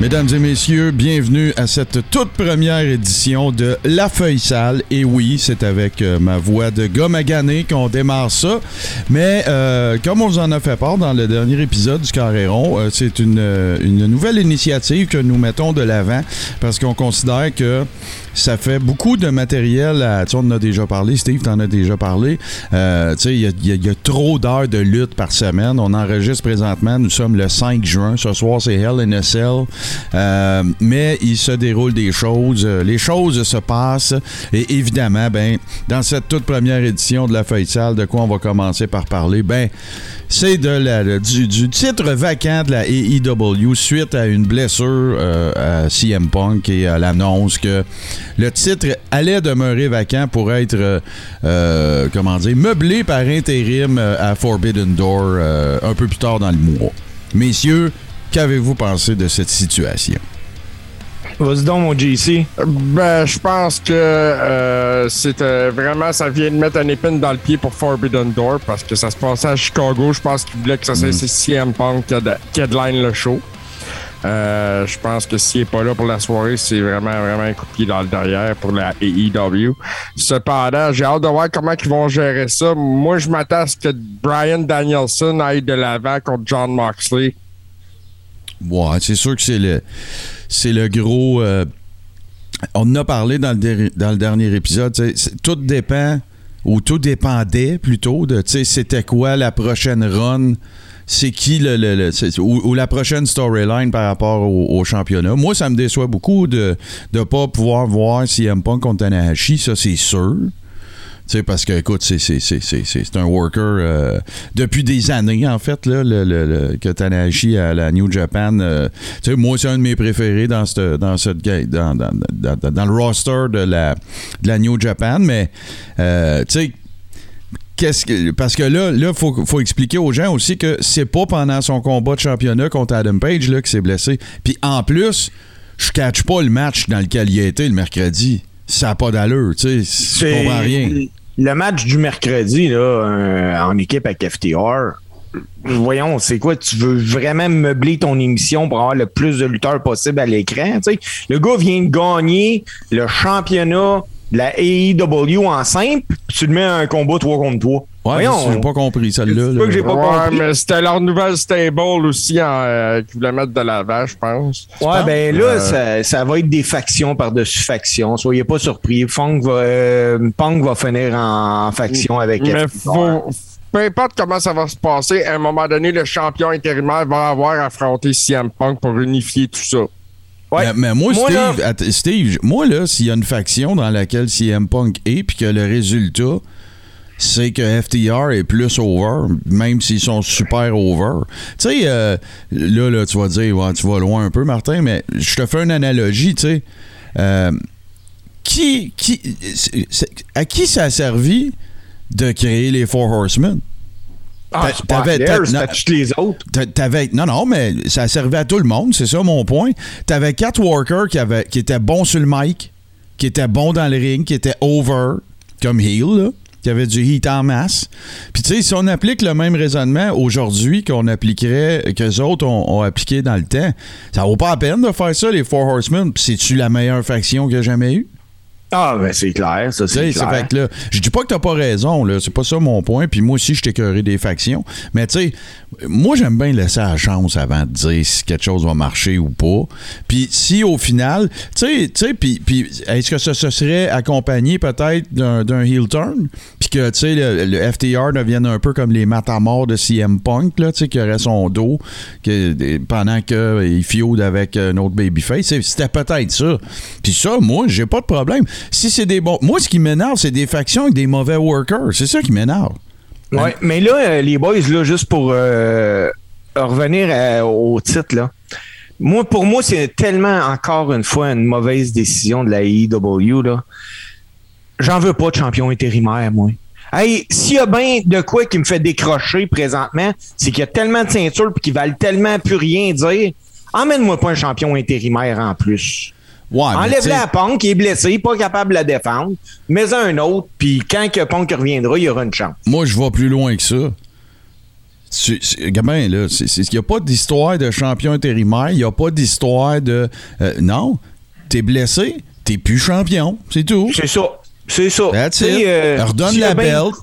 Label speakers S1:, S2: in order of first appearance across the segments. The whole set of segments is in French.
S1: Mesdames et messieurs, bienvenue à cette toute première édition de La Feuille Sale. Et oui, c'est avec euh, ma voix de gars magané qu'on démarre ça. Mais euh, comme on vous en a fait part dans le dernier épisode du Carréron, euh, c'est une, une nouvelle initiative que nous mettons de l'avant parce qu'on considère que ça fait beaucoup de matériel. Tu sais, on en a déjà parlé, Steve, t'en as déjà parlé. Euh, tu sais, il y a, trop d'heures de lutte par semaine. On enregistre présentement, nous sommes le 5 juin. Ce soir, c'est Hell in a Cell. Euh, mais il se déroule des choses. Euh, Les choses se passent. Et évidemment, ben, dans cette toute première édition de la Feuille Sale, de quoi on va commencer par parler? Ben, c'est du, titre vacant de la AEW suite à une blessure à CM Punk et à l'annonce que le titre allait demeurer vacant pour être, euh, euh, comment dire, meublé par intérim euh, à Forbidden Door euh, un peu plus tard dans le mois. Messieurs, qu'avez-vous pensé de cette situation?
S2: Vas-y donc, mon JC.
S3: Ben, je pense que euh, c'était vraiment, ça vient de mettre un épine dans le pied pour Forbidden Door parce que ça se passait à Chicago. Je pense qu'ils voulaient que ça soit CM Punk qui, head- qui headline le show. Euh, je pense que s'il n'est pas là pour la soirée, c'est vraiment, vraiment un coup de pied dans le derrière pour la AEW. Cependant, j'ai hâte de voir comment ils vont gérer ça. Moi, je m'attends à ce que Brian Danielson aille de l'avant contre John Moxley.
S1: Ouais, c'est sûr que c'est le, c'est le gros. euh, on en a parlé dans le, dernier épisode. Tout dépend, ou tout dépendait plutôt de, c'était quoi la prochaine run. C'est qui le, le- ou, la prochaine storyline par rapport au, championnat. Moi, ça me déçoit beaucoup de ne pas pouvoir voir CM Punk contre Tanahashi, ça c'est sûr. Tu sais, parce que, écoute, c'est, un worker euh, depuis des années, en fait, là, le, que Tanahashi à la New Japan. euh, moi, c'est un de mes préférés dans, cette, dans, cette, dans- dans le roster de la, de la New Japan, mais, euh, tu sais, Qu'est-ce que, parce que là, il faut, faut expliquer aux gens aussi que c'est pas pendant son combat de championnat contre Adam Page là, qu'il s'est blessé. Puis en plus, je catch pas le match dans lequel il a été le mercredi. Ça n'a pas d'allure, tu sais. Je comprends rien.
S2: Le match du mercredi, là, euh, en équipe avec FTR. Voyons, c'est quoi? Tu veux vraiment meubler ton émission pour avoir le plus de lutteurs possible à l'écran? tu sais? Le gars vient de gagner le championnat la AEW en simple, puis tu le mets un combat 3 contre 3.
S1: Ouais,
S2: Voyons.
S1: j'ai pas compris celle-là.
S2: C'est pas que j'ai
S1: là.
S2: pas
S3: ouais,
S2: compris.
S3: mais c'était leur nouvelle stable aussi en, euh, qu'ils voulaient mettre de l'avant, je pense.
S2: Ouais, ben là,
S3: Euh,
S2: ça, ça va être des factions par-dessus factions. Soyez pas surpris. Funk va, euh, Punk va finir en, en faction avec
S3: Mais faut, peu importe comment ça va se passer, à un moment donné, le champion intérimaire va avoir affronté CM Punk pour unifier tout ça.
S2: Ouais.
S1: Mais, mais moi,
S2: Moi,
S1: Steve,
S2: là-
S1: att- Steve, moi, là, s'il y a une faction dans laquelle CM Punk est, puis que le résultat, c'est que FTR est plus over, même s'ils sont super over. Tu sais, euh, là, là, tu vas dire, ouais, tu vas loin un peu, Martin, mais je te fais une analogie, tu sais. Euh, qui, qui, c'est- à qui ça a servi de créer les Four Horsemen?
S2: Ah,
S1: t'avais- non.
S2: les autres.
S1: T'avais, non, non, mais ça servait à tout le monde, c'est ça mon point. T'avais Cat Walker qui, avait, qui était bon sur le mic, qui était bon dans le ring, qui était over, comme heel, là, qui avait du heat en masse. Puis tu sais, si on applique le même raisonnement aujourd'hui qu'on appliquerait, qu'eux autres ont, ont appliqué dans le temps, ça vaut pas la peine de faire ça, les Four Horsemen. C'est-tu la meilleure faction qu'il y a jamais eu?
S2: Ah, ben c'est clair, ça, c'est clair.
S1: fait que là, je dis pas que t'as pas raison, là, c'est pas ça mon point, puis moi aussi je t'écœurerai des factions, mais tu sais, moi j'aime bien laisser la chance avant de dire si quelque chose va marcher ou pas, puis si au final, tu sais, tu sais, puis puis est-ce que ça se serait accompagné peut-être d'un d'un heel turn, puis que, tu sais, le, le FTR devienne un peu comme les matamors de CM Punk, là, tu sais, qui aurait son dos que, pendant qu'il feud avec un autre babyface, c'était peut-être ça. Puis ça, moi, j'ai pas de problème. Si c'est des bons... Moi, ce qui m'énerve, c'est des factions avec des mauvais workers. C'est ça qui m'énerve.
S2: Ouais, mais là, euh, les boys, là, juste pour euh, revenir euh, au titre, là. Moi, pour moi, c'est tellement, encore une fois, une mauvaise décision de la là. J'en veux pas de champion intérimaire, moi. Hey, s'il y a bien de quoi qui me fait décrocher présentement, c'est qu'il y a tellement de ceintures et qu'ils valent tellement plus rien dire. Emmène-moi pas un champion intérimaire en plus.
S1: Ouais,
S2: Enlève-le
S1: t'sais-
S2: à Punk, il est blessé, pas capable de la défendre. Mets un autre, puis quand que Punk reviendra, il y aura une chance.
S1: Moi, je vais plus loin que ça. Tu- Gamin, là, il n'y a pas d'histoire de champion intérimaire, il n'y a pas d'histoire de. euh, non, t'es blessé, t'es plus champion, c'est tout.
S2: C'est ça. C'est ça. Euh,
S1: Redonne
S2: a
S1: la belt.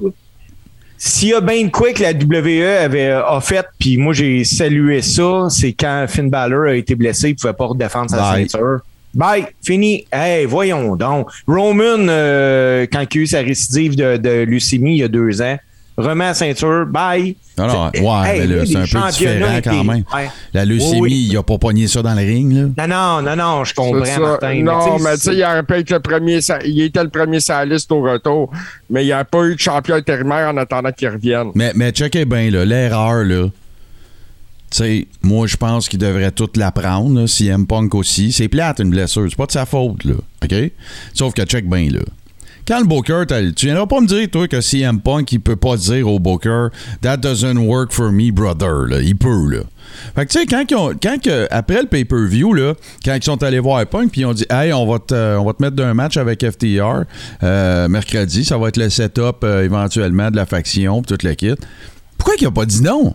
S2: S'il y a bien de quoi que la WWE avait, a fait, puis moi j'ai salué ça, c'est quand Finn Balor a été blessé, il pouvait pas redéfendre sa
S1: Bye.
S2: ceinture. Bye, fini. Hey, voyons donc. Roman, euh, quand il a eu sa récidive de, de leucémie il y a deux ans, remet la ceinture, bye.
S1: Non, non,
S2: C'est-
S1: ouais,
S2: hey,
S1: mais là, c'est un peu différent quand même.
S2: ouais.
S1: La leucémie,
S2: Oui, oui.
S1: il a pas pogné ça dans le ring, là.
S2: Non, non, non, non, je comprends. Martin.
S3: non, mais tu sais, il aurait pu être le premier. Il était le premier sur la liste au retour, mais il n'y a pas eu de champion intérimaire en attendant qu'il revienne.
S1: Mais, mais checkez bien, là, l'erreur, là. Sais, moi, je pense qu'il devrait tout l'apprendre, CM Punk aussi. C'est plate, une blessure. C'est pas de sa faute, là. OK? Sauf que check bien, là. Quand le Booker, tu viendras pas me dire, toi, que CM Punk, il peut pas dire au Booker, That doesn't work for me, brother. Il peut, là. Fait que, tu sais, quand, ils ont- quand après le pay-per-view, là, quand ils sont allés voir Punk, puis ils ont dit, Hey, on va te, on va te mettre d'un match avec FTR euh, mercredi. Ça va être le setup euh, éventuellement de la faction, puis toute la kit. Pourquoi il a pas dit non?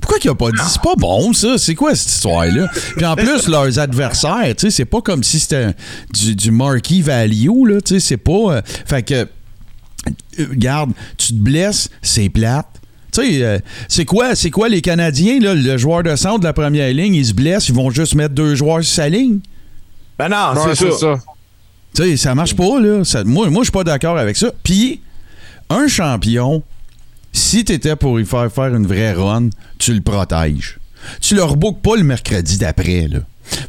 S1: Pourquoi qu'il a pas dit? C'est pas bon ça? C'est quoi cette histoire-là? Puis en plus, leurs adversaires, tu sais, c'est pas comme si c'était du, du marquee value, là, tu sais, c'est pas. euh, fait que. euh, Regarde, tu te blesses, c'est plate. Tu sais, euh, c'est quoi, c'est quoi les Canadiens, là, le joueur de centre de la première ligne, ils se blessent, ils vont juste mettre deux joueurs sur sa ligne?
S2: Ben non, c'est ça.
S1: Tu sais, ça marche pas, là. Ça- moi, moi je suis pas d'accord avec ça. Puis, un champion, si t'étais pour y faire faire une vraie run, tu le protèges. Tu le rebookes pas le mercredi d'après, là.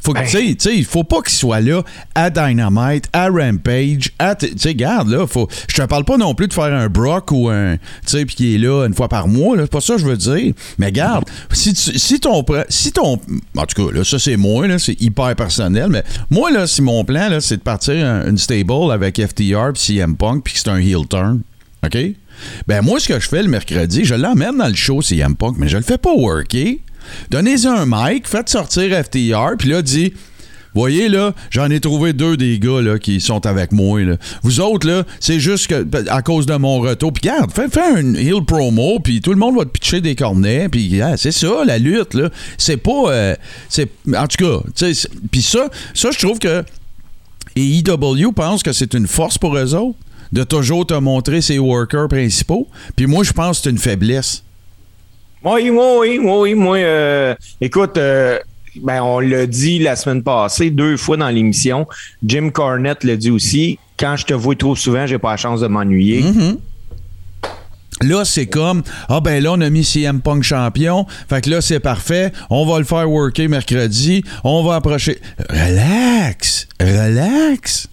S1: Faut que,
S2: Ben.
S1: tu sais, tu il faut pas qu'il soit là à Dynamite, à Rampage, à. Tu sais, garde, là, faut. Je te parle pas non plus de faire un Brock ou un. Tu sais, puis qui est là une fois par mois, là. C'est pas ça que je veux dire. Mais garde, si, tu- si ton. Si ton. En tout cas, là, ça, c'est moi, là, c'est hyper personnel, mais moi, là, si mon plan, là, c'est de partir un- une stable avec FTR puis CM Punk, puis que c'est un heel turn, OK? Ben, moi, ce que je fais le mercredi, je l'emmène dans le show CM Punk, mais je le fais pas worker. Donnez-y un mic, faites sortir FTR, puis là, dit. Voyez, là, j'en ai trouvé deux des gars là, qui sont avec moi. Vous autres, là, c'est juste que à cause de mon retour. Puis regarde, fais, un heel promo, puis tout le monde va te pitcher des cornets. Puis ah, c'est ça, la lutte, là. C'est pas... euh, c'est En tout cas, puis ça, ça, je trouve que... Et EW pense que c'est une force pour eux autres de toujours te montrer ses workers principaux. Puis moi, je pense que c'est une faiblesse.
S2: Oui, oui, oui. Moi, euh, écoute, euh, ben, on l'a dit la semaine passée, deux fois dans l'émission. Jim Cornette l'a dit aussi. Quand je te vois trop souvent, j'ai pas la chance de m'ennuyer.
S1: Là, c'est comme Ah ben là, on a mis CM Punk champion. Fait que là, c'est parfait. On va le faire worker mercredi. On va approcher. Relax! Relax!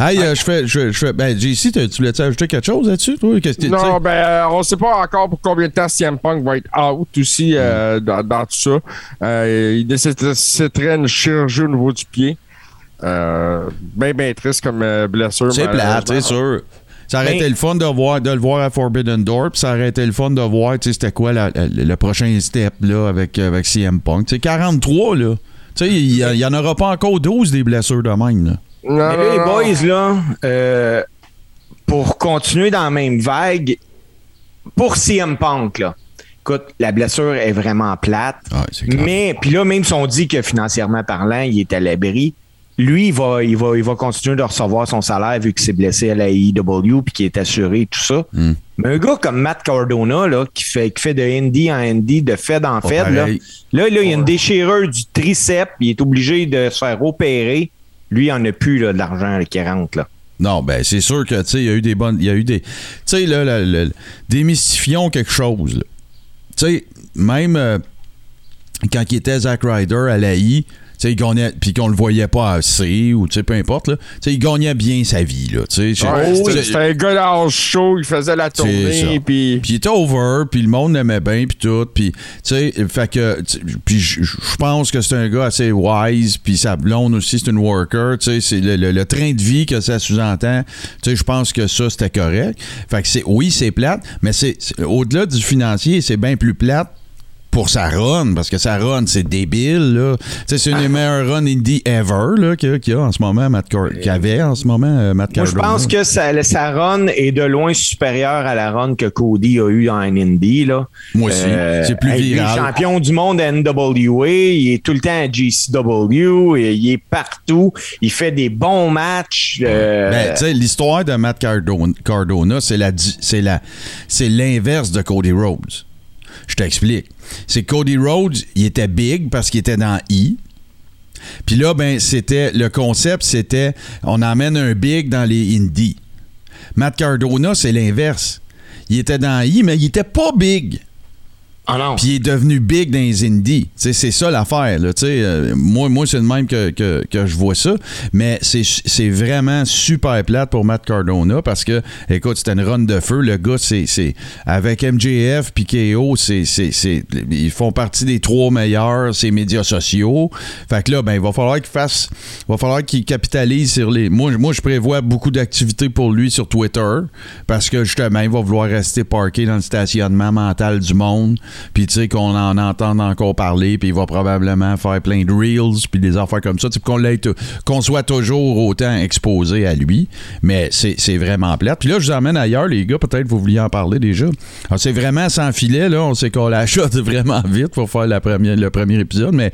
S1: Hey, euh, je fais. Je, je fais. Ben, JC, tu tu voulais-tu ajouter quelque chose là-dessus, toi? Que?
S3: Non, ben, euh, on sait pas encore pour combien de temps CM Punk va être out aussi euh, dans, dans tout ça. Il nécessiterait une chirurgie au niveau du pied. Ben, ben triste comme blessure.
S1: C'est plate, c'est sûr. Ça aurait été le fun de, voir, de le voir à Forbidden Door, puis ça aurait été le fun de voir, tu sais, c'était quoi la- la- le prochain step là, avec, avec CM Punk. Tu sais, 43, là. Tu sais, il y a- il y en aura pas encore 12 des blessures de même, là.
S3: Non,
S2: Mais là,
S3: non,
S2: les boys, là, euh, pour continuer dans la même vague, pour CM Punk, là, écoute, la blessure est vraiment plate.
S1: Clair.
S2: Mais, puis là, même si on dit que financièrement parlant, il est à l'abri, lui, il va, il, va, il va continuer de recevoir son salaire vu qu'il s'est blessé à la AEW puis qu'il est assuré et tout ça.
S1: Hmm.
S2: Mais un gars comme Matt Cardona, là, qui fait, qui fait de indie en indie, de Fed en Fed, là, là, là, il y a une déchirure du triceps, il est obligé de se faire opérer. Lui, il en a plus là, de l'argent là, qui rentre. Là.
S1: Non, ben c'est sûr que il y a eu des bonnes. Il y a eu des. Tu sais, là, le- le- démystifions quelque chose. là. Tu sais, même euh, quand il était Zack Ryder à l'AI, sais, il gagnait, puis qu'on le voyait pas assez, ou tu sais, peu importe, là. Tu sais, il gagnait bien sa vie, là. Tu sais,
S3: Ouais, c'était- un gars d'âge chaud, il faisait la tournée, puis
S1: Puis il était over, puis le monde l'aimait bien, puis tout. Puis, tu sais, fait que. Puis je pense que c'est un gars assez wise, puis sa blonde aussi, c'est une worker. Tu sais, c'est le, le- le train de vie que ça sous-entend. Tu sais, je pense que ça, c'était correct. Fait que c'est. Oui, c'est plate, mais c'est c'est- au-delà du financier, c'est bien plus plate pour sa run, parce que sa run, c'est débile. C'est une des meilleures runs indie ever là, qu'il y a en ce moment, Matt qu'il y avait en ce moment, euh, Matt
S2: Moi, je pense que sa, sa run est de loin supérieure à la run que Cody a eu en Indie. Là.
S1: Moi aussi. c'est plus
S2: hey, Il est
S1: viral.
S2: champion du monde à NWA. Il est tout le temps à GCW. Il est partout. Il fait des bons matchs. euh,
S1: Ben, tu sais, l'histoire de Matt Cardona, Cardona, c'est la, di- c'est la, c'est l'inverse de Cody Rhodes. Je t'explique. C'est Cody Rhodes, il était big parce qu'il était dans I. Puis là, ben, c'était le concept, c'était on emmène un big dans les indies. Matt Cardona, c'est l'inverse. Il était dans I, mais il était pas big.
S2: Ah.
S1: Puis il est devenu big dans les indies. C'est ça l'affaire. Euh, moi, moi c'est le même que, que, que je vois ça. Mais c'est, vraiment super plate pour Matt Cardona parce que, écoute, c'était une run de feu. Le gars, c'est, avec MJF puis KO, c'est- ils font partie des trois meilleurs, ces médias sociaux. Fait que là, ben, il va falloir qu'il fasse, il va falloir qu'il capitalise sur les. Moi, moi, je prévois beaucoup d'activités pour lui sur Twitter parce que justement, il va vouloir rester parké dans le stationnement mental du monde. Puis tu sais qu'on en entende encore parler, puis il va probablement faire plein de reels, puis des affaires comme ça, qu'on qu'on soit toujours autant exposé à lui. Mais c'est vraiment plate. Puis là, je vous emmène ailleurs, les gars, peut-être vous vouliez en parler déjà. Alors, c'est vraiment sans filet, là, on s'est collé à la shot vraiment vite pour faire le premier épisode, mais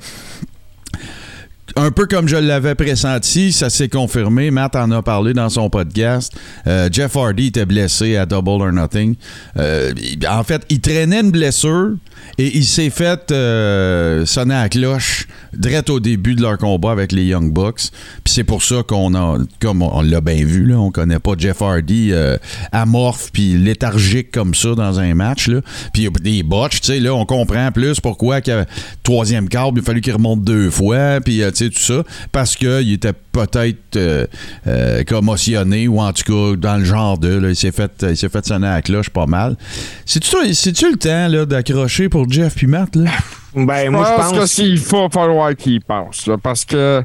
S1: un peu comme je l'avais pressenti, ça s'est confirmé. Matt en a parlé dans son podcast. Euh, Jeff Hardy était blessé à Double or Nothing. Euh, en fait, il traînait une blessure et il s'est fait euh, sonner à cloche direct au début de leur combat avec les Young Bucks. Puis c'est pour ça qu'on a, comme on l'a bien vu, là, on connaît pas Jeff Hardy euh, amorphe puis léthargique comme ça dans un match. Puis des botches, tu sais, là, on comprend plus pourquoi que troisième câble, il a fallu qu'il remonte deux fois, puis euh, tu sais, tout ça, parce qu'il était peut-être euh, euh, commotionné, ou en tout cas dans le genre de, là, il s'est fait, il s'est fait sonner à la cloche pas mal. C'est-tu c'est-tu le temps là, d'accrocher pour Jeff puis Matt, là?
S2: Ben,
S3: Je
S2: moi, je
S3: pense que
S2: pense.
S3: s'il faut falloir qu'ils pensent, là, parce que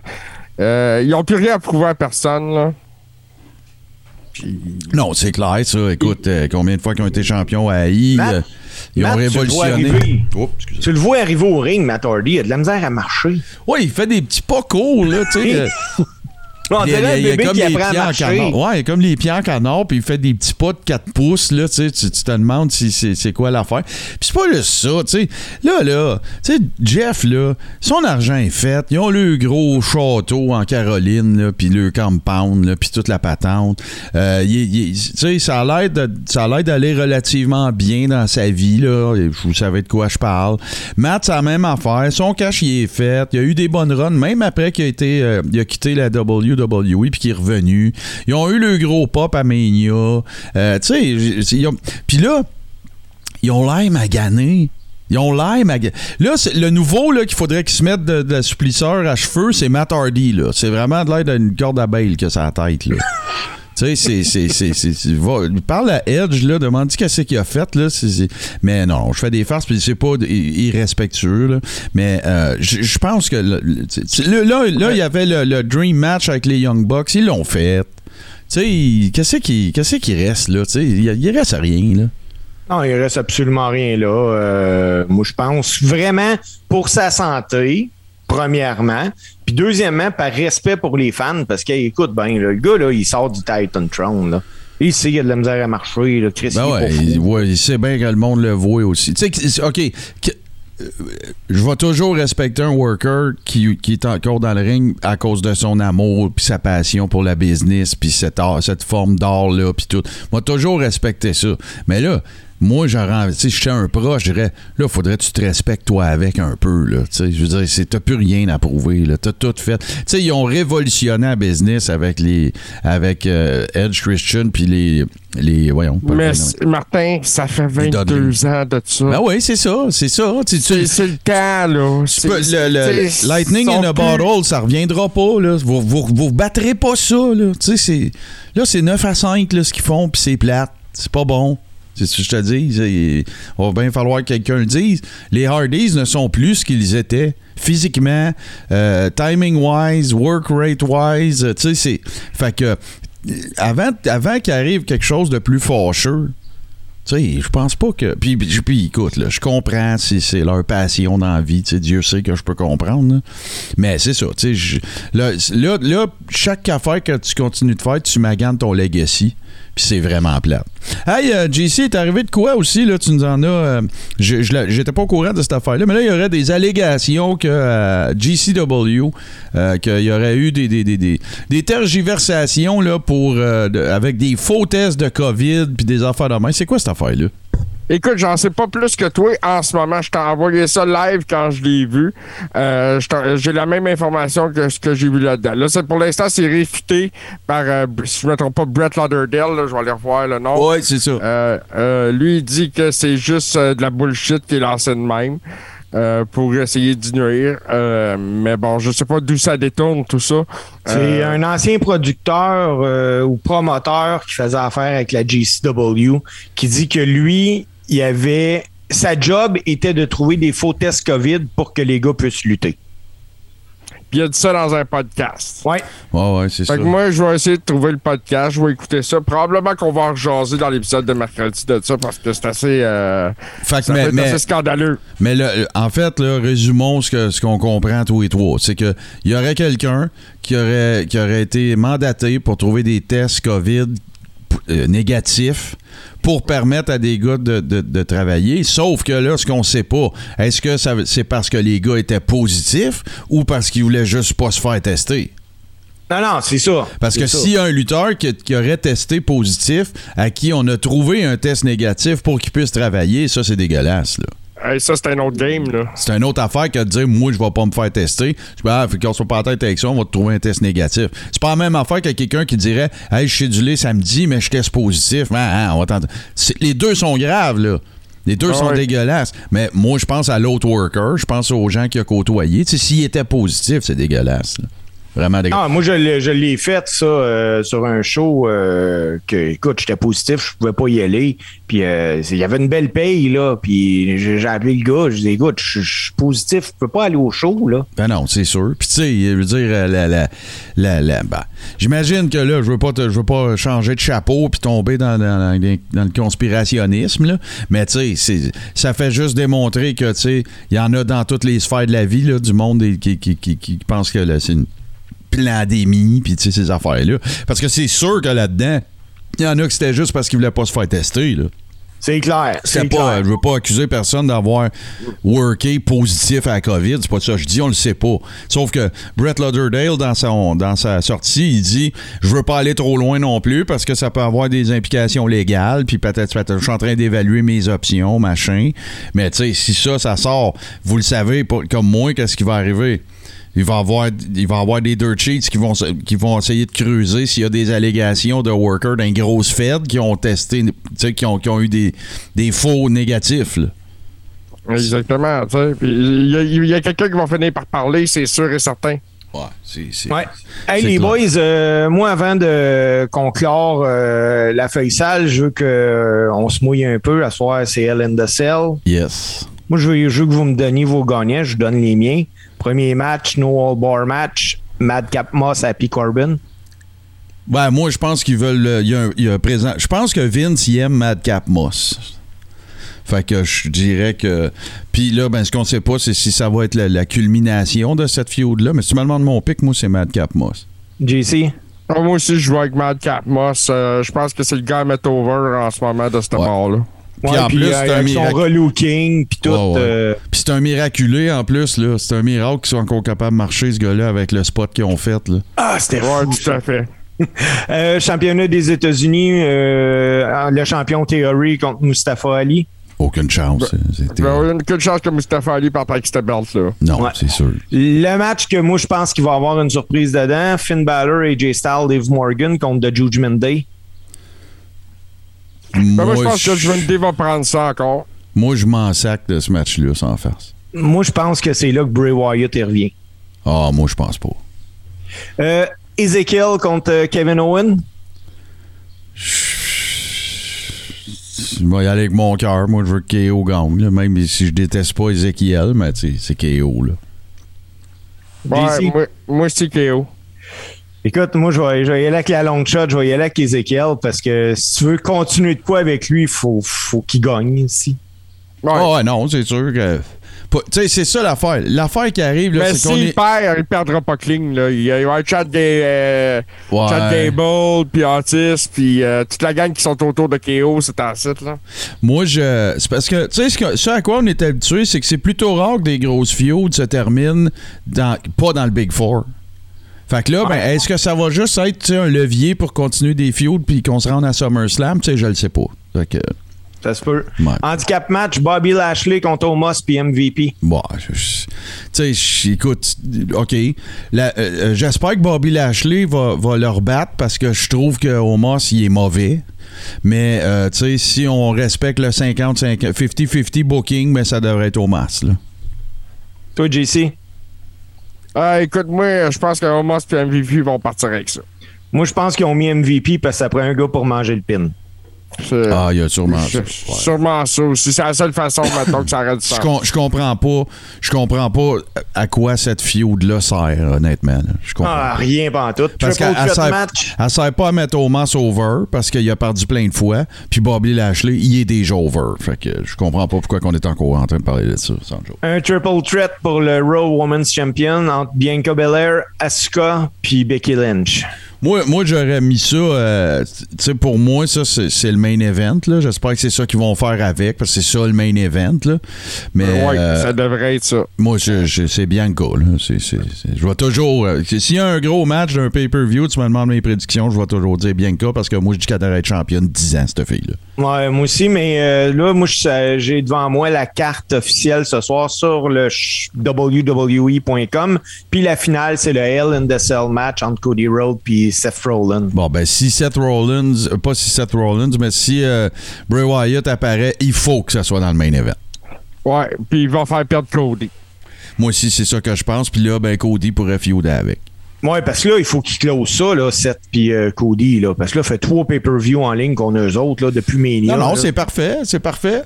S3: euh, ils n'ont plus rien à prouver à personne. Là. Puis,
S1: Non, c'est clair, ça. Écoute, euh, combien de fois qu'ils ont été champions à AI,
S2: Matt,
S1: euh, ils ont
S2: tu le
S1: révolutionné. Oups.
S2: Tu le vois arriver au ring, Matt Hardy, il a de la misère à marcher.
S1: Ouais, il fait des petits pas courts, là, tu sais.
S2: On dirait un bébé
S1: comme
S2: qui
S1: les
S2: apprend à
S1: pieds en
S2: marcher.
S1: canard. Ouais, il a comme les pieds en canard, puis il fait des petits pas de 4 pouces, là, tu tu te demandes si c'est c'est quoi l'affaire. Puis c'est pas juste ça, tu sais. Là, là, tu sais, Jeff, là, son argent est fait. Ils ont le gros château en Caroline, là, puis le compound, là, puis toute la patente. Euh, tu sais, ça a l'air de- ça a l'air d'aller relativement bien dans sa vie, là. Vous savez de quoi je parle. Matt, c'est la même affaire. Son cash, il est fait. Il a eu des bonnes runs, même après qu'il a été, euh, il a quitté la WWE puis qu'il est revenu. Ils ont eu le gros pop à Mania. Euh, tu sais, puis là, ils ont l'air maganés. Ils ont l'air maganés. Là, le nouveau qu'il faudrait qu'ils se mettent de, de supplisseur à cheveux, c'est Matt Hardy. C'est vraiment de l'air d'une corde à bail que ça a la tête. Là. Tu sais, c'est. parle à Edge, là, demande qu'est-ce qu'il a fait, là. mais non, je fais des farces, puis c'est pas irrespectueux, là. Mais euh, je pense que. le- là, il y avait le, Dream Match avec les Young Bucks, ils l'ont fait. Tu sais, qu'est-ce qui, qui reste, là? Tu sais, il, reste rien, là.
S2: Non, il reste absolument rien là. Euh, moi, je pense vraiment pour sa santé, premièrement. Puis deuxièmement, par respect pour les fans, parce qu'écoute, ben, là, le gars, là, il sort du Titan Throne. Là. Il sait qu'il a de la misère à marcher. Là. Chris,
S1: Ben
S2: il
S1: ouais, il, ouais, il sait bien que le monde le voit aussi. Tu sais, que- OK, que- euh, je vais toujours respecter un worker qui, qui est encore dans le ring à cause de son amour puis sa passion pour la business puis cette, art- cette forme d'art là puis tout. Moi toujours respecter ça. Mais là, moi j'aurais envie- je suis un proche, je dirais là faudrait que tu te respectes toi avec un peu là, tu sais, je veux dire c'est t'as plus rien à prouver là, t'as tout fait. Tu sais ils ont révolutionné la business avec les avec euh, Edge Christian puis les les voyons
S3: mais Martin, ça fait
S1: Dudley.
S3: 22 ans de ça.
S1: Ben oui, c'est ça, c'est ça.
S3: C'est le temps, là.
S1: peux- le, le- Lightning in a
S3: plus-
S1: bottle, ça reviendra pas. Là. Vous, vous, vous battrez pas ça. Là, Tu sais, c'est- là c'est 9 à 5 là, ce qu'ils font, puis c'est plate. C'est pas bon. C'est ce que je te dis. Il va bien falloir que quelqu'un le dise. Les Hardys ne sont plus ce qu'ils étaient physiquement, euh, timing-wise, work rate-wise. euh, Tu sais, c'est. Fait que. euh, Avant, avant qu'il quelque chose de plus fâcheux, Tu sais, je pense pas que. Puis, puis, puis, écoute, là, je comprends si c'est leur passion dans la vie. Tu sais, Dieu sait que je peux comprendre. Mais c'est ça. Tu sais, là, là, là, chaque affaire que tu continues de faire, tu maganes ton legacy. Puis c'est vraiment plate. Hey, euh, JC, t'es arrivé de quoi aussi? Là, tu nous en as. euh, je- J'étais pas au courant de cette affaire-là, mais là, il y aurait des allégations que euh, GCW, euh, qu'il y aurait eu des, des, des, des, des tergiversations là, pour, euh, avec des faux tests de COVID puis des affaires de main. C'est quoi cette affaire-là?
S3: Écoute, j'en sais pas plus que toi en ce moment. Je t'ai envoyé ça live quand je l'ai vu. Euh, j'ai la même information que ce que j'ai vu là-dedans. Là, c'est- pour l'instant, c'est réfuté par, euh, si je ne me trompe pas, Brett Lauderdale. là, je vais aller revoir le nom.
S1: Ouais, c'est ça.
S3: Euh, lui, il dit que c'est juste de la bullshit qui est lancée de même euh, pour essayer d'y nuire. Euh, mais bon, je sais pas d'où ça détourne, tout ça.
S2: C'est
S3: Euh,
S2: un ancien producteur euh, ou promoteur qui faisait affaire avec la GCW qui dit que lui, il avait sa job était de trouver des faux tests COVID pour que les gars puissent lutter.
S3: Puis il a dit ça dans un podcast.
S2: Ouais.
S1: Ouais, ouais, c'est ça.
S3: Fait que moi, je vais essayer de trouver le podcast, je vais écouter ça. Probablement qu'on va en rejaser dans l'épisode de mercredi de ça parce que c'est assez, euh,
S1: Fait que,
S3: ça
S1: mais,
S3: assez scandaleux.
S1: Mais là, euh, en fait, là, résumons ce que ce qu'on comprend tous les trois. C'est que il y aurait quelqu'un qui aurait qui aurait été mandaté pour trouver des tests COVID euh, négatifs pour permettre à des gars de, de- de travailler. Sauf que là, ce qu'on sait pas, est-ce que c'est parce que les gars étaient positifs ou parce qu'ils voulaient juste pas se faire tester?
S2: Non, non, c'est ça.
S1: Parce que s'il y a un lutteur qui, qui aurait testé positif, à qui on a trouvé un test négatif pour qu'il puisse travailler, ça, c'est dégueulasse, là.
S3: Hey, ça, c'est un autre game, là.
S1: C'est une autre affaire que de dire moi je vais pas me faire tester. Je dis ah, fait qu'on soit pas en tête avec ça, on va te trouver un test négatif. C'est pas la même affaire que quelqu'un qui dirait Hey, je suis du lait samedi, mais je teste positif. Ah, ah, on va Les deux sont graves, là. Les deux
S3: Ah
S1: sont dégueulasses. Mais moi, je pense à l'autre worker, je pense aux gens qui a côtoyé. S'il était positif, c'est dégueulasse. là. Vraiment.
S2: Ah, moi, je l'ai, je l'ai fait, ça, euh, sur un show euh, que, écoute, j'étais positif, je pouvais pas y aller. Puis, euh, il y avait une belle paye, là. Puis, j'ai, appelé le gars, je dis, écoute, je suis positif, je peux pas aller au show, là.
S1: Ben non, c'est sûr. Puis tu sais, je veux dire, euh, la, la, la, la- ben, j'imagine que là, je veux pas, te- je veux pas changer de chapeau puis tomber dans, dans, dans- dans le conspirationnisme, là. Mais tu sais, ça fait juste démontrer que tu sais, il y en a dans toutes les sphères de la vie, là, du monde et qui, qui, qui, qui pensent que là, c'est une pandémie puis tu sais ces affaires là. Parce que c'est sûr que là-dedans, il y en a que c'était juste parce qu'ils voulaient pas se faire tester, là.
S2: C'est clair.
S1: C'est pas,
S2: clair.
S1: je veux pas accuser personne d'avoir worké positif à la COVID. C'est pas ça je dis, on le sait pas. Sauf que Brett Lauderdale, dans, son, dans sa sortie, il dit Je veux pas aller trop loin non plus parce que ça peut avoir des implications légales. Puis peut-être, je suis en train d'évaluer mes options, machin. Mais tu sais, si ça, ça sort, vous le savez, comme moi, qu'est-ce qui va arriver? Il va y avoir, il va avoir des dirt sheets qui vont, qui vont essayer de creuser s'il y a des allégations de workers d'un grosse fed qui ont testé, tu sais, qui ont, qui ont eu des, des faux négatifs. là.
S3: Exactement, tu sais. Puis il y a, y a quelqu'un qui va finir par parler, c'est sûr et certain.
S1: Ouais, c'est. c'est-
S2: Ouais. Hey,
S1: c'est
S2: les
S1: clair.
S2: boys, euh, moi, avant de conclure euh, la feuille sale, je veux qu'on se mouille un peu. À soir, c'est Hell in the Cell.
S1: Yes.
S2: Moi, je veux, je veux que vous me donniez vos gagnants. Je vous donne les miens. Premier match, no all bar match. Madcap Moss, Happy Corbin.
S1: Ben, moi, je pense qu'ils veulent. Il y, a un- il y a un présent. Je pense que Vince, il aime Madcap Moss. Fait que je dirais que. Puis là, ben, ce qu'on sait pas, c'est si ça va être la, la culmination de cette feud-là. Mais si tu me demandes mon pic, moi, c'est Madcap Moss.
S2: JC?
S3: Ah, Moi aussi, je joue avec Madcap Moss. Euh, je pense que c'est le gars à mettre over en ce moment de ce
S1: Ouais.
S3: bord-là.
S1: Puis en plus, c'est un
S2: avec son
S1: miracle.
S2: relooking, puis tout.
S1: Ouais, ouais.
S2: euh,
S1: Puis c'est un miraculé en plus, là. C'est un miracle qu'ils soient encore capables de marcher, ce gars-là, avec le spot qu'ils ont fait, là.
S2: Ah, c'était
S3: Ouais,
S2: fou.
S3: tout à fait.
S2: Euh, championnat des États-Unis, euh, le champion Theory contre Mustafa Ali.
S1: Aucune chance.
S3: Ben, il y a une quelle chance que Mustafa Ali parte avec cette belt-là.
S1: Non,
S2: Ouais.
S1: c'est sûr.
S2: Le match que moi, je pense qu'il va avoir une surprise dedans, Finn Balor et Jay Styles, Dave Morgan contre The Judgment Day.
S3: Ben, moi, je pense
S1: je-
S3: que Juventus va prendre ça encore.
S1: moi, je m'en sac de ce match-là, sans farce.
S2: Moi, je pense que c'est là que Bray Wyatt y revient.
S1: Ah, moi, je pense pas.
S2: Euh, Ezekiel contre euh, Kevin Owen.
S1: Je vais y aller avec mon cœur. Moi, je veux que KO gagne. là. Même si je déteste pas Ezekiel, mais c'est KO. Là.
S3: Ouais, moi, moi c'est KO.
S2: Écoute, moi, je vais, je vais y aller avec la long shot, je vais y aller avec Ezekiel parce que si tu veux continuer de quoi avec lui, il faut, faut qu'il gagne ici.
S3: Ouais.
S1: Ah ouais, non, c'est sûr que. Tu sais, c'est ça l'affaire. L'affaire qui arrive, là,
S3: Mais
S1: c'est qu'on
S3: s'il
S1: est.
S3: perd, il perdra pas clean. Là. Il y a eu Chad, Ga- euh,
S1: Ouais.
S3: Chad Gable, puis Otis, puis euh, toute la gang qui sont autour de KO, c'est en site. Là.
S1: Moi, je. C'est parce que, tu sais, ce, que- ce à quoi on est habitué, c'est que c'est plutôt rare que des grosses feuds se terminent dans, pas dans le Big Four. Fait que là, ben, est-ce que ça va juste être un levier pour continuer des feuds puis qu'on se rende à SummerSlam? Tu sais, je le sais pas. Fait que,
S2: Ça se peut.
S1: Ouais.
S2: Handicap match, Bobby Lashley contre Omos puis MVP.
S1: bon, tu sais, écoute, OK. Euh, euh, J'espère que Bobby Lashley va, va leur battre parce que je trouve que Omos, il est mauvais. Mais, euh, tu sais, si on respecte le 50-50, 50-50 booking, mais ça devrait être Omos, là.
S2: Toi, JC?
S3: Ah, écoute, moi, je pense que Omos et MVP vont partir avec ça.
S2: Moi, je pense qu'ils ont mis MVP parce que ça prend un gars pour manger le pin.
S1: Ah, il y a sûrement ça.
S3: sûrement ça aussi. C'est la seule façon, maintenant que ça aurait du
S1: Je, comprends pas. Je comprends pas à quoi cette feud-là sert, honnêtement. là. Je comprends.
S2: Ah, rien pas en tout.
S1: Parce
S2: Triple
S1: qu'elle sert,
S2: match.
S1: elle sert pas à mettre Omos over parce qu'il a perdu plein de fois. Puis Bobby Lashley, il est déjà over. Fait que je comprends pas pourquoi on est encore en train de parler de ça.
S2: Un triple threat pour le Raw Women's Champion entre Bianca Belair, Asuka puis Becky Lynch.
S1: Moi, moi j'aurais mis ça, euh, tu sais, pour moi, ça, c'est le main event. là. J'espère que c'est ça qu'ils vont faire avec, parce que c'est ça le main event. Là. Mais
S3: ouais,
S1: euh,
S3: ça devrait être ça.
S1: moi, c'est c'est- je vais toujours. euh, S'il y a un gros match d'un pay-per-view, tu me demandes mes prédictions, je vais toujours dire Bianca, parce que moi, je dis qu'elle devrait être championne 10 ans, cette fille-là.
S2: Ouais, moi aussi, mais euh, là, moi, j'ai devant moi la carte officielle ce soir sur le WWE.com. Puis la finale, c'est le Hell in the Cell match entre Cody Rhodes puis Seth Rollins.
S1: Bon, ben, si Seth Rollins, euh, pas si Seth Rollins, mais si euh, Bray Wyatt apparaît, il faut que ça soit dans le main event.
S3: Ouais, puis ils vont faire perdre Cody.
S1: Moi aussi, c'est ça que je pense. Puis là, ben, Cody pourrait feuder avec.
S2: Ouais, parce que là, il faut qu'ils closent ça, là, Seth puis euh, Cody, là. Parce que là, fait trois pay-per-view en ligne qu'on a eux autres, là, depuis Mania.
S1: Non, non, c'est parfait, c'est parfait.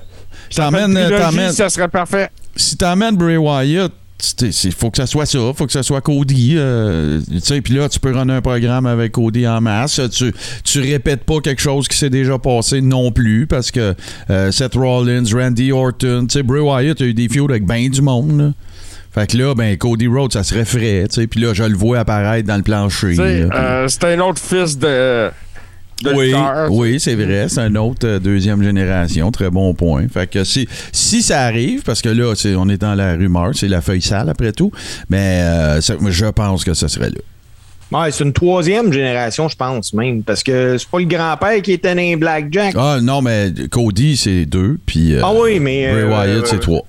S1: T'emmènes-
S3: ça serait parfait.
S1: si t'emmènes Bray Wyatt, il faut que ça soit ça, faut que ça soit Cody. euh, tu sais, puis là, tu peux runner un programme avec Cody en masse. Tu, tu répètes pas quelque chose qui s'est déjà passé non plus, parce que euh, Seth Rollins, Randy Orton, tu sais, Bray Wyatt a eu des feuds avec bien du monde. là. Fait que là, ben, Cody Rhodes, ça serait frais, tu sais. Puis là, je le vois apparaître dans le plancher.
S3: Euh, c'est un autre fils de. De
S1: oui,
S3: lutteur.
S1: oui, c'est vrai. C'est un autre euh, deuxième génération. Très bon point. Fait que si, si ça arrive, parce que là, c'est- on est dans la rumeur, c'est la feuille sale après tout, mais euh, ça- je pense que ce serait là.
S2: Ouais, c'est une troisième génération, je pense, même. Parce que c'est pas le grand-père qui était né Blackjack.
S1: Ah non, mais Cody, c'est deux, puis euh,
S2: Ah oui, mais.
S1: Bray
S2: euh,
S1: Wyatt, c'est trois.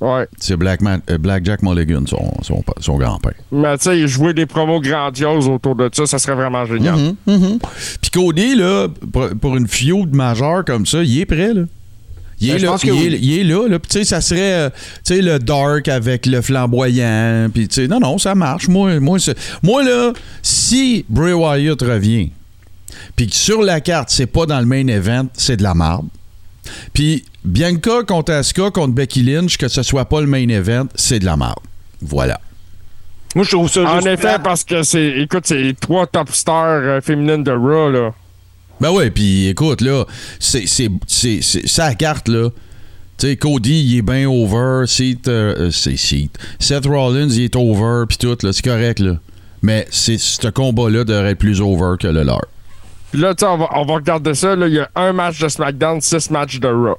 S3: Ouais.
S1: C'est Black, Man- euh, Black Jack Mulligan, son, son, son grand-père.
S3: Mais tu sais, jouer des promos grandioses autour de ça, ça serait vraiment génial.
S1: Mhm, mhm. Puis Cody, là, pour, pour une feud majeure comme ça, il est prêt, là. Il est,
S2: Ben,
S1: là, il,
S2: oui.
S1: est, il est là, là. Puis, tu sais, ça serait, euh, tu sais, le dark avec le flamboyant. Puis, tu sais, non, non, ça marche. Moi, moi, moi, là, si Bray Wyatt revient, puis que sur la carte, c'est pas dans le main event, c'est de la marde. Puis, Bianca contre Asuka contre Becky Lynch, que ce soit pas le main event, c'est de la marde. Voilà.
S2: Moi, je trouve ça
S3: En
S2: juste
S3: effet, parce que c'est. Écoute, c'est les trois top stars euh, féminines de Raw, là.
S1: Ben ouais, puis écoute, là, c'est, c'est, sa carte, là. Tu sais, Cody, il est bien over. Seth, euh, c'est Seth. Seth Rollins, il est over, puis tout, là, c'est correct, là. Mais c'est, ce combat-là devrait être plus over que le leur.
S3: Puis là, tu sais, on va, on va regarder ça. Là, il y a un match de SmackDown, six matchs de Raw.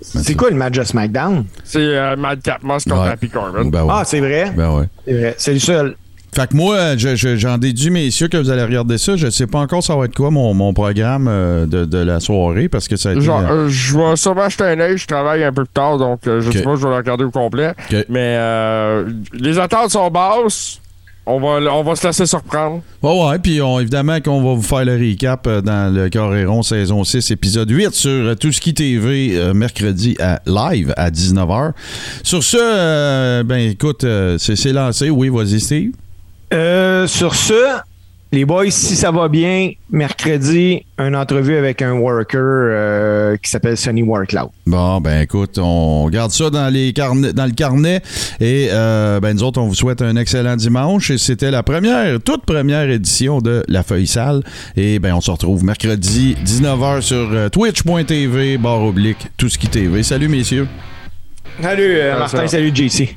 S2: C'est quoi le match de SmackDown?
S3: C'est euh, Madcap Moss contre
S1: Ouais.
S3: Happy Corbin.
S1: Ben ouais.
S2: Ah, c'est vrai?
S1: Ben ouais.
S2: C'est vrai. C'est le seul.
S1: Fait que moi, je- je- j'en déduis, messieurs, que vous allez regarder ça. Je sais pas encore ça va être quoi mon, mon programme euh, de, de la soirée, parce que ça a été...
S3: Genre,
S1: euh,
S3: euh, je vais sûrement acheter un œil, je travaille un peu plus tard, donc euh, je
S1: Ok.
S3: sais pas, je vais le regarder au complet. Mais euh, les attentes sont basses. On va, on va se laisser surprendre.
S1: Ouais, ouais, puis on- évidemment qu'on va vous faire le recap euh, dans le Coréron saison 6, épisode 8 sur euh, Tout ce qui TV euh, mercredi à live à 19h. Sur ce, euh, ben écoute, euh, c'est c'est lancé. Oui, vas-y, Steve.
S2: Euh, sur ce, Les boys, si ça va bien, mercredi, une entrevue avec un worker euh, qui s'appelle Sonny Warcloud.
S1: Bon, ben écoute, on garde ça dans, les carnets, dans le carnet et euh, ben nous autres, on vous souhaite un excellent dimanche. Et c'était la première, toute première édition de La Feuille Sale. Et ben on se retrouve mercredi 19h sur euh, twitch.tv, barre oblique, tout ce qui TV. Salut messieurs.
S2: Salut euh, Martin, salut JC.